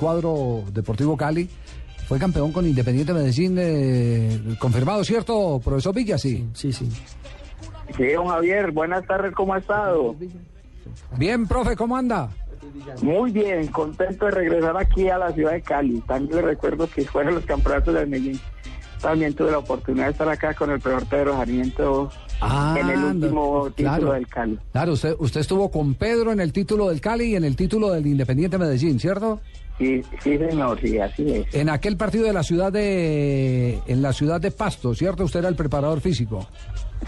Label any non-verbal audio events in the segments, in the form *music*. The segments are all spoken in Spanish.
cuadro Deportivo Cali. Fue campeón con Independiente Medellín, eh, confirmado, ¿cierto, profesor Villa? Sí, sí, sí. Sí, don Javier, buenas tardes, ¿cómo ha estado? Bien, profe, ¿cómo anda? Muy bien, contento de regresar aquí a la ciudad de Cali. También le recuerdo que fueron los campeonatos de Medellín. También tuve la oportunidad de estar acá con el profesor Pedro Sarmiento Ah, en el último no, título del Cali. Claro, usted, usted estuvo con Pedro en el título del Cali y en el título del Independiente Medellín, ¿cierto? Sí, sí, señor, sí, así es. En aquel partido de la ciudad de en la ciudad de Pasto, ¿cierto? Usted era el preparador físico.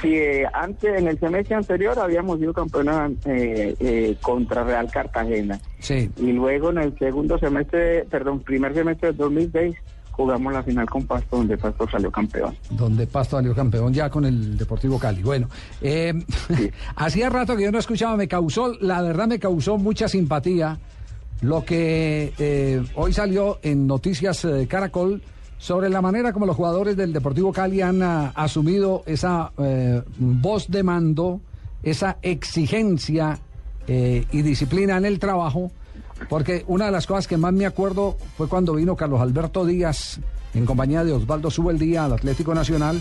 Sí, eh, antes, en el semestre anterior habíamos sido campeones eh, eh, contra Real Cartagena. Sí. Y luego en el segundo semestre, perdón, primer semestre del 2006, jugamos la final con Pasto, donde Pasto salió campeón. donde Pasto salió campeón ya con el Deportivo Cali. Bueno, eh, *laughs* hacía rato que yo no escuchaba, me causó, la verdad me causó mucha simpatía lo que eh, hoy salió en Noticias eh, Caracol sobre la manera como los jugadores del Deportivo Cali han ah, asumido esa eh, voz de mando, esa exigencia y disciplina en el trabajo, porque una de las cosas que más me acuerdo fue cuando vino Carlos Alberto Díaz en compañía de Osvaldo Subeldía al Atlético Nacional.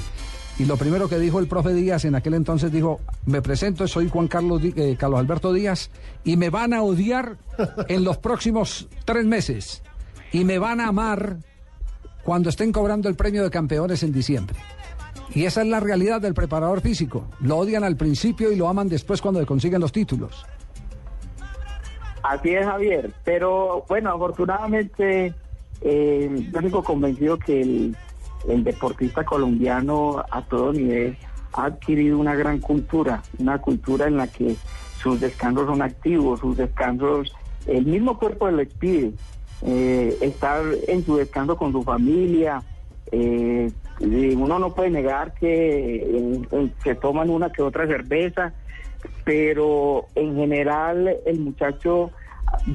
Y lo primero que dijo el profe Díaz en aquel entonces dijo, me presento, soy Juan Carlos, eh, Carlos Alberto Díaz y me van a odiar en los próximos tres meses y me van a amar cuando estén cobrando el premio de campeones en diciembre. Y esa es la realidad del preparador físico. Lo odian al principio y lo aman después cuando consiguen los títulos. Así es, Javier. Pero bueno, afortunadamente, eh, yo sigo convencido que el, deportista colombiano a todo nivel ha adquirido una gran cultura, una cultura en la que sus descansos son activos, sus descansos, el mismo cuerpo les pide eh, estar en su descanso con su familia. eh, uno no puede negar que eh, se toman una que otra cerveza, pero en general el muchacho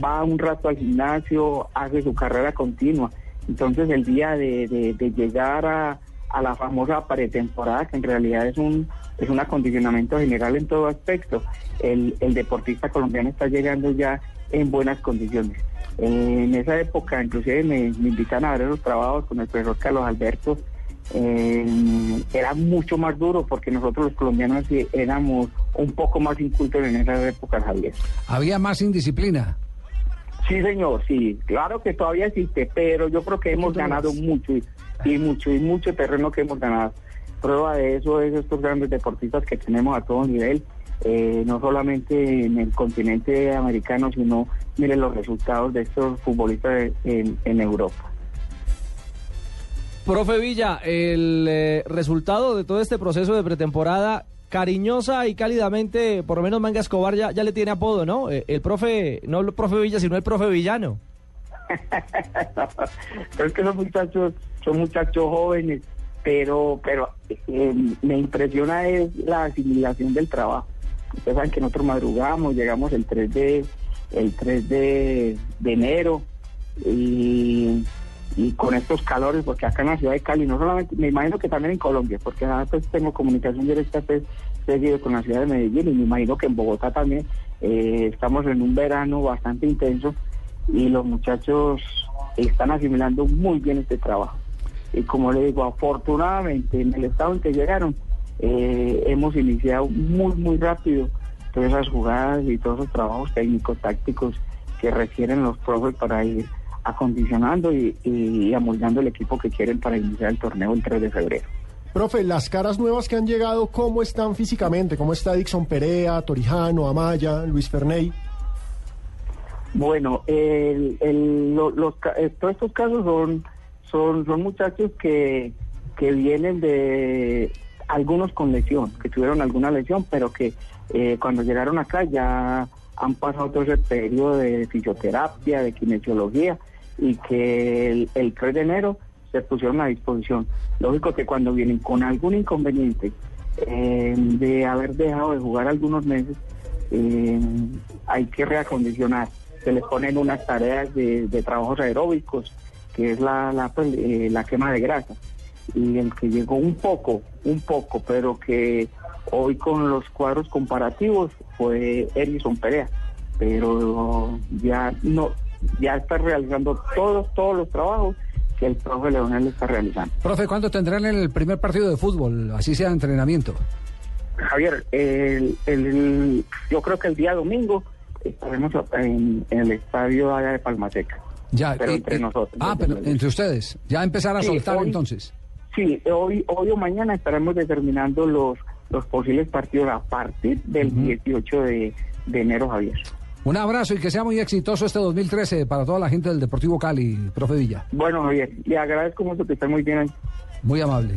va un rato al gimnasio, hace su carrera continua. Entonces el día de, llegar a, a la famosa pretemporada, que en realidad es un, es un acondicionamiento general en todo aspecto, el, el deportista colombiano está llegando ya en buenas condiciones. En esa época, inclusive me, me invitan a ver los trabajos con el profesor Carlos Alberto, eh, era mucho más duro porque nosotros los colombianos éramos un poco más incultos en esa época, Javier. Había más indisciplina. Sí, señor, sí, claro que todavía existe, pero yo creo que hemos ganado mucho y, y mucho y mucho terreno que hemos ganado. Prueba de eso es estos grandes deportistas que tenemos a todo nivel, eh, no solamente en el continente americano, sino miren los resultados de estos futbolistas en, en Europa. Profe Villa, el eh, resultado de todo este proceso de pretemporada, cariñosa y cálidamente, por lo menos Manga Escobar ya, le tiene apodo, ¿no? Eh, el profe, no el profe Villa, sino el profe Villano. *laughs* Es que son muchachos, son muchachos jóvenes, pero, pero eh, me impresiona es la asimilación del trabajo. Ustedes saben que nosotros madrugamos, llegamos el 3 de, el 3 de, de enero y, y con estos calores, porque acá en la ciudad de Cali, no solamente, me imagino que también en Colombia, porque ahora pues tengo comunicación directa pues, seguido con la ciudad de Medellín y me imagino que en Bogotá también eh, estamos en un verano bastante intenso y los muchachos están asimilando muy bien este trabajo. Y como le digo, afortunadamente en el estado en que llegaron, eh, hemos iniciado muy, muy rápido todas esas jugadas y todos esos trabajos técnicos, tácticos que requieren los profes para ir acondicionando y, y amoldando el equipo que quieren para iniciar el torneo el 3 de febrero. Profe, las caras nuevas que han llegado, ¿cómo están físicamente? ¿Cómo está Dixon Perea, Torijano, Amaya, Luis Ferney? Bueno, el, los, eh, todos estos casos son, son, son muchachos que, que vienen de algunos con lesión, que tuvieron alguna lesión, pero que eh, cuando llegaron acá ya han pasado todo ese periodo de fisioterapia, de kinesiología y que el, el 3 de enero se pusieron a disposición. Lógico que cuando vienen con algún inconveniente eh, de haber dejado de jugar algunos meses, eh, hay que reacondicionar. Se les ponen unas tareas de, trabajos aeróbicos, que es la, la, pues, eh, la quema de grasa. Y el que llegó un poco, un poco, pero que hoy con los cuadros comparativos fue Erison Perea. Pero ya no, ya está realizando todos, todos los trabajos que el profe Leonel está realizando. Profe, ¿cuándo tendrán el primer partido de fútbol? Así sea entrenamiento. Javier, el, el- yo creo que el día domingo estaremos en, en el estadio allá de Palmateca. Ya, Pero eh, entre eh, nosotros. Ah, pero entre ustedes. Ya empezar a Sí, soltar hoy- entonces. Sí, hoy, hoy o mañana estaremos determinando los, los posibles partidos a partir del 18 de, de enero, Javier. Un abrazo y que sea muy exitoso este 2013 para toda la gente del Deportivo Cali, profe Villa. Bueno, Javier, le agradezco mucho que esté muy bien ahí. Muy amable.